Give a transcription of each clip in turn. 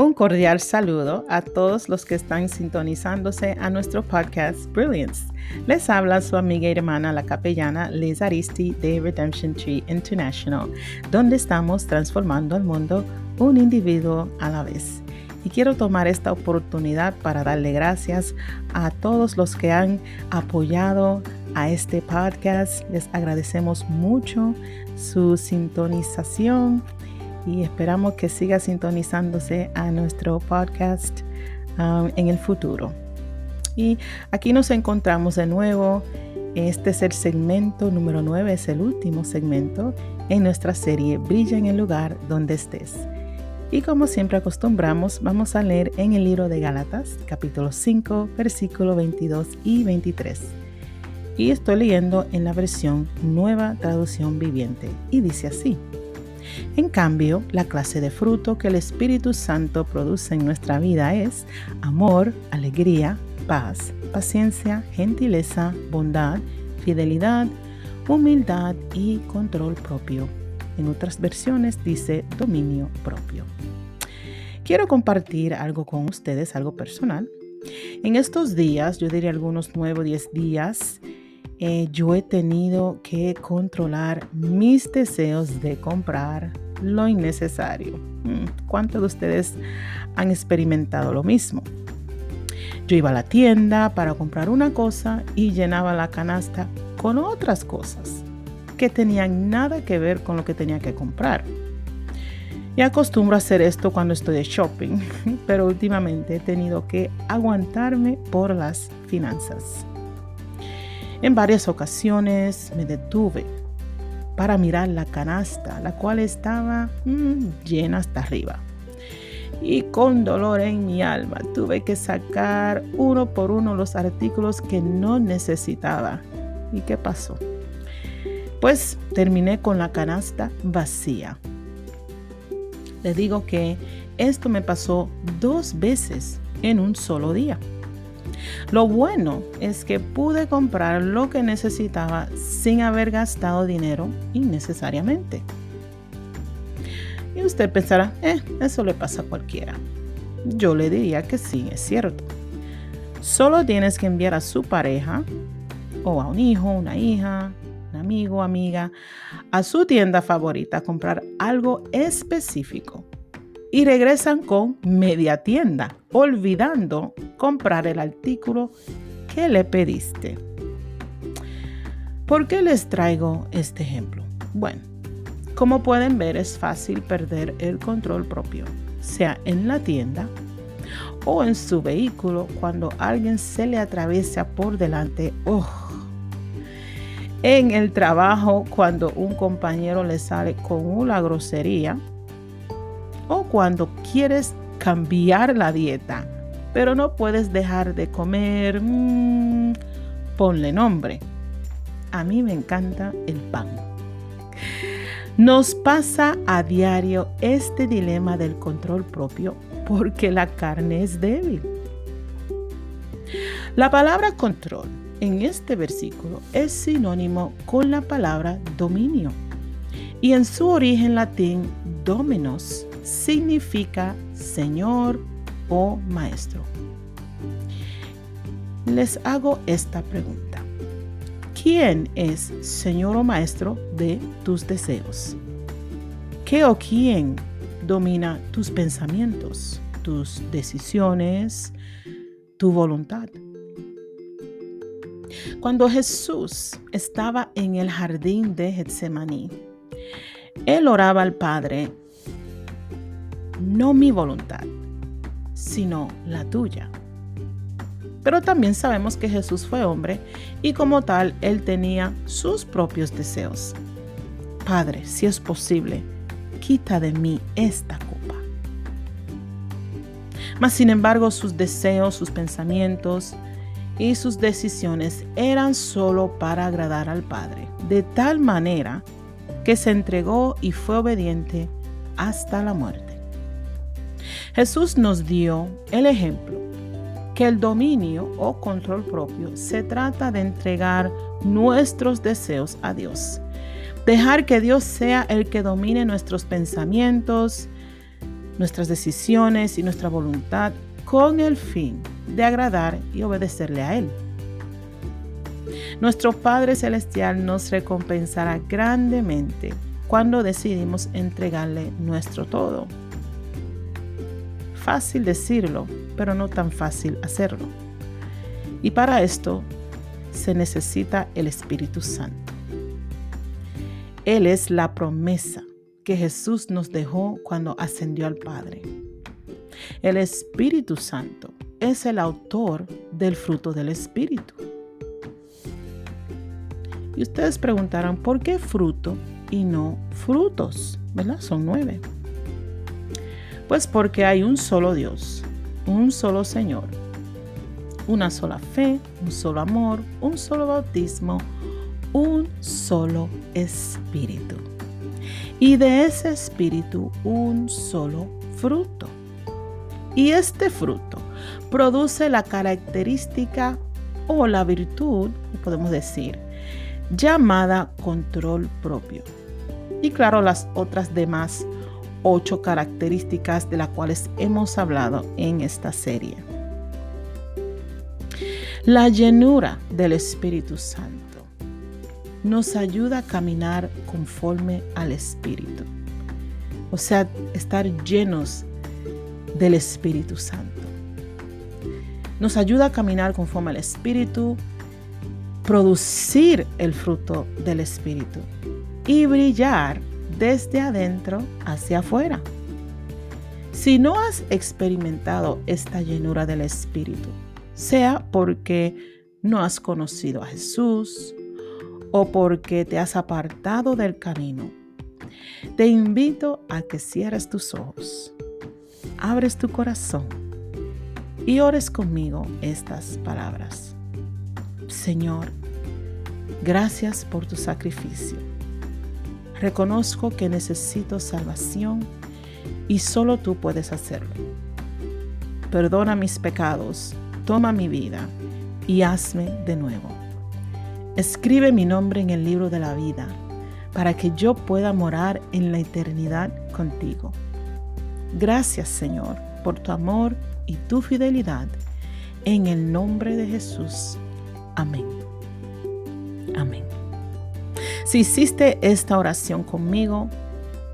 Un cordial saludo a todos los que están sintonizándose a nuestro podcast Brilliance. Les habla su amiga y hermana la capellana Liz Aristi de Redemption Tree International, donde estamos transformando al mundo un individuo a la vez. Y quiero tomar esta oportunidad para darle gracias a todos los que han apoyado a este podcast. Les agradecemos mucho su sintonización y esperamos que siga sintonizándose a nuestro podcast um, en el futuro. Y aquí nos encontramos de nuevo. Este es el segmento número 9, es el último segmento en nuestra serie Brilla en el lugar donde estés. Y como siempre acostumbramos, vamos a leer en el libro de Gálatas, capítulo 5, versículo 22 y 23. Y estoy leyendo en la versión Nueva Traducción Viviente. Y dice así. En cambio, la clase de fruto que el Espíritu Santo produce en nuestra vida es amor, alegría, paz, paciencia, gentileza, bondad, fidelidad, humildad y control propio. En otras versiones dice dominio propio. Quiero compartir algo con ustedes, algo personal. En estos días, yo diría algunos nueve o diez días, eh, yo he tenido que controlar mis deseos de comprar lo innecesario. Mm, ¿Cuántos de ustedes han experimentado lo mismo? Yo iba a la tienda para comprar una cosa y llenaba la canasta con otras cosas que tenían nada que ver con lo que tenía que comprar. Y acostumbro a hacer esto cuando estoy de shopping, pero últimamente he tenido que aguantarme por las finanzas. En varias ocasiones me detuve para mirar la canasta, la cual estaba mm, llena hasta arriba. Y con dolor en mi alma tuve que sacar uno por uno los artículos que no necesitaba. ¿Y qué pasó? Pues terminé con la canasta vacía. Les digo que esto me pasó dos veces en un solo día. Lo bueno es que pude comprar lo que necesitaba sin haber gastado dinero innecesariamente. Y usted pensará, eh, eso le pasa a cualquiera. Yo le diría que sí, es cierto. Solo tienes que enviar a su pareja o a un hijo, una hija, un amigo, amiga, a su tienda favorita a comprar algo específico y regresan con media tienda, olvidando comprar el artículo que le pediste. ¿Por qué les traigo este ejemplo? Bueno, como pueden ver es fácil perder el control propio, sea en la tienda o en su vehículo cuando alguien se le atraviesa por delante. Oh, en el trabajo cuando un compañero le sale con una grosería o cuando quieres cambiar la dieta, pero no puedes dejar de comer, mm, ponle nombre. A mí me encanta el pan. Nos pasa a diario este dilema del control propio porque la carne es débil. La palabra control en este versículo es sinónimo con la palabra dominio y en su origen latín dominos significa Señor o Maestro. Les hago esta pregunta. ¿Quién es Señor o Maestro de tus deseos? ¿Qué o quién domina tus pensamientos, tus decisiones, tu voluntad? Cuando Jesús estaba en el jardín de Getsemaní, él oraba al Padre no mi voluntad, sino la tuya. Pero también sabemos que Jesús fue hombre y como tal él tenía sus propios deseos. Padre, si es posible, quita de mí esta copa. Mas sin embargo sus deseos, sus pensamientos y sus decisiones eran solo para agradar al Padre, de tal manera que se entregó y fue obediente hasta la muerte. Jesús nos dio el ejemplo que el dominio o control propio se trata de entregar nuestros deseos a Dios. Dejar que Dios sea el que domine nuestros pensamientos, nuestras decisiones y nuestra voluntad con el fin de agradar y obedecerle a Él. Nuestro Padre Celestial nos recompensará grandemente cuando decidimos entregarle nuestro todo. Fácil decirlo, pero no tan fácil hacerlo. Y para esto se necesita el Espíritu Santo. Él es la promesa que Jesús nos dejó cuando ascendió al Padre. El Espíritu Santo es el autor del fruto del Espíritu. Y ustedes preguntarán, ¿por qué fruto y no frutos? ¿Verdad? Son nueve. Pues porque hay un solo Dios, un solo Señor, una sola fe, un solo amor, un solo bautismo, un solo espíritu. Y de ese espíritu un solo fruto. Y este fruto produce la característica o la virtud, podemos decir, llamada control propio. Y claro, las otras demás ocho características de las cuales hemos hablado en esta serie. La llenura del Espíritu Santo nos ayuda a caminar conforme al Espíritu. O sea, estar llenos del Espíritu Santo. Nos ayuda a caminar conforme al Espíritu, producir el fruto del Espíritu y brillar desde adentro hacia afuera. Si no has experimentado esta llenura del Espíritu, sea porque no has conocido a Jesús o porque te has apartado del camino, te invito a que cierres tus ojos, abres tu corazón y ores conmigo estas palabras. Señor, gracias por tu sacrificio. Reconozco que necesito salvación y solo tú puedes hacerlo. Perdona mis pecados, toma mi vida y hazme de nuevo. Escribe mi nombre en el libro de la vida para que yo pueda morar en la eternidad contigo. Gracias Señor por tu amor y tu fidelidad. En el nombre de Jesús. Amén. Amén. Si hiciste esta oración conmigo,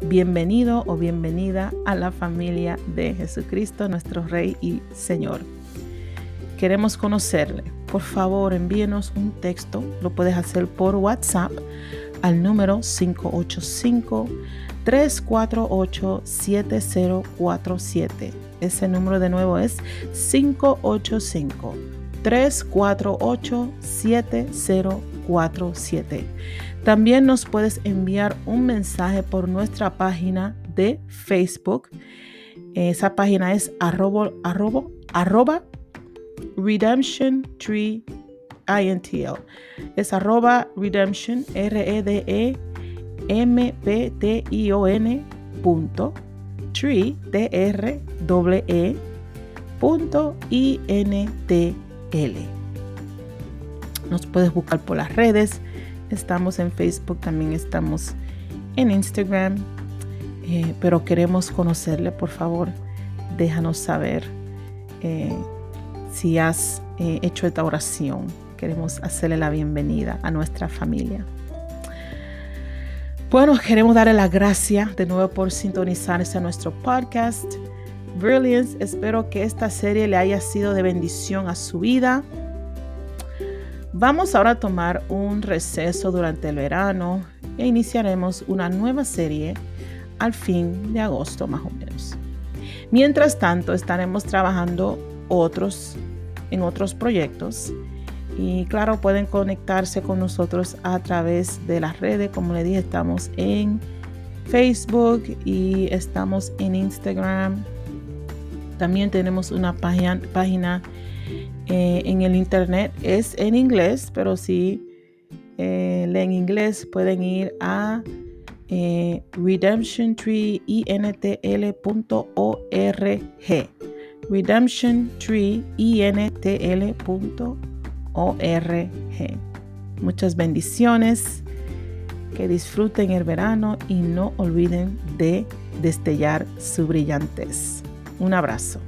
bienvenido o bienvenida a la familia de Jesucristo, nuestro Rey y Señor. Queremos conocerle. Por favor, envíenos un texto. Lo puedes hacer por WhatsApp al número 585 348-7047. Ese número de nuevo es 585-348-7047. También nos puedes enviar un mensaje por nuestra página de Facebook. Esa página es arroba, arroba, Redemption Tree INTL. Es arroba Redemption R-E-D-E M-P-T-I-O-N punto tree T R E punto I N T L. Nos puedes buscar por las redes. Estamos en Facebook, también estamos en Instagram. Eh, pero queremos conocerle, por favor, déjanos saber eh, si has eh, hecho esta oración. Queremos hacerle la bienvenida a nuestra familia. Bueno, queremos darle la gracia de nuevo por sintonizarse a nuestro podcast. Brilliance, espero que esta serie le haya sido de bendición a su vida. Vamos ahora a tomar un receso durante el verano e iniciaremos una nueva serie al fin de agosto más o menos. Mientras tanto, estaremos trabajando otros en otros proyectos y claro, pueden conectarse con nosotros a través de las redes. Como le dije, estamos en Facebook y estamos en Instagram. También tenemos una página, página eh, en el internet. Es en inglés, pero si eh, leen inglés pueden ir a eh, redemptiontreeintl.org. redemptiontreeintl.org. ORG. Muchas bendiciones que disfruten el verano y no olviden de destellar su brillantez. Un abrazo.